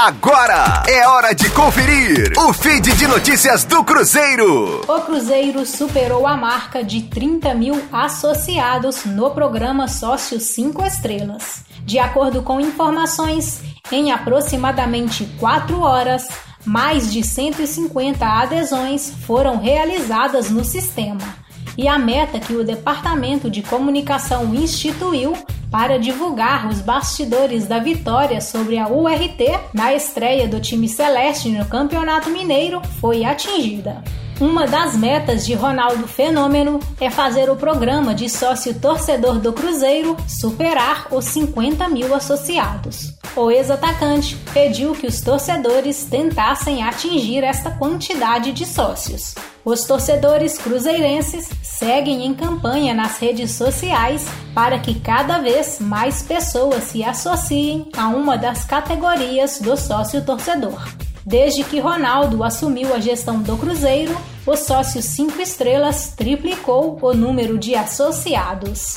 Agora é hora de conferir o feed de notícias do Cruzeiro. O Cruzeiro superou a marca de 30 mil associados no programa Sócio 5 Estrelas. De acordo com informações, em aproximadamente 4 horas, mais de 150 adesões foram realizadas no sistema e a meta que o Departamento de Comunicação instituiu para divulgar os bastidores da vitória sobre a URT na estreia do time celeste no Campeonato Mineiro foi atingida. Uma das metas de Ronaldo Fenômeno é fazer o programa de sócio torcedor do Cruzeiro superar os 50 mil associados. O ex-atacante pediu que os torcedores tentassem atingir esta quantidade de sócios. Os torcedores cruzeirenses seguem em campanha nas redes sociais para que cada vez mais pessoas se associem a uma das categorias do sócio torcedor. Desde que Ronaldo assumiu a gestão do Cruzeiro, o sócio 5 estrelas triplicou o número de associados.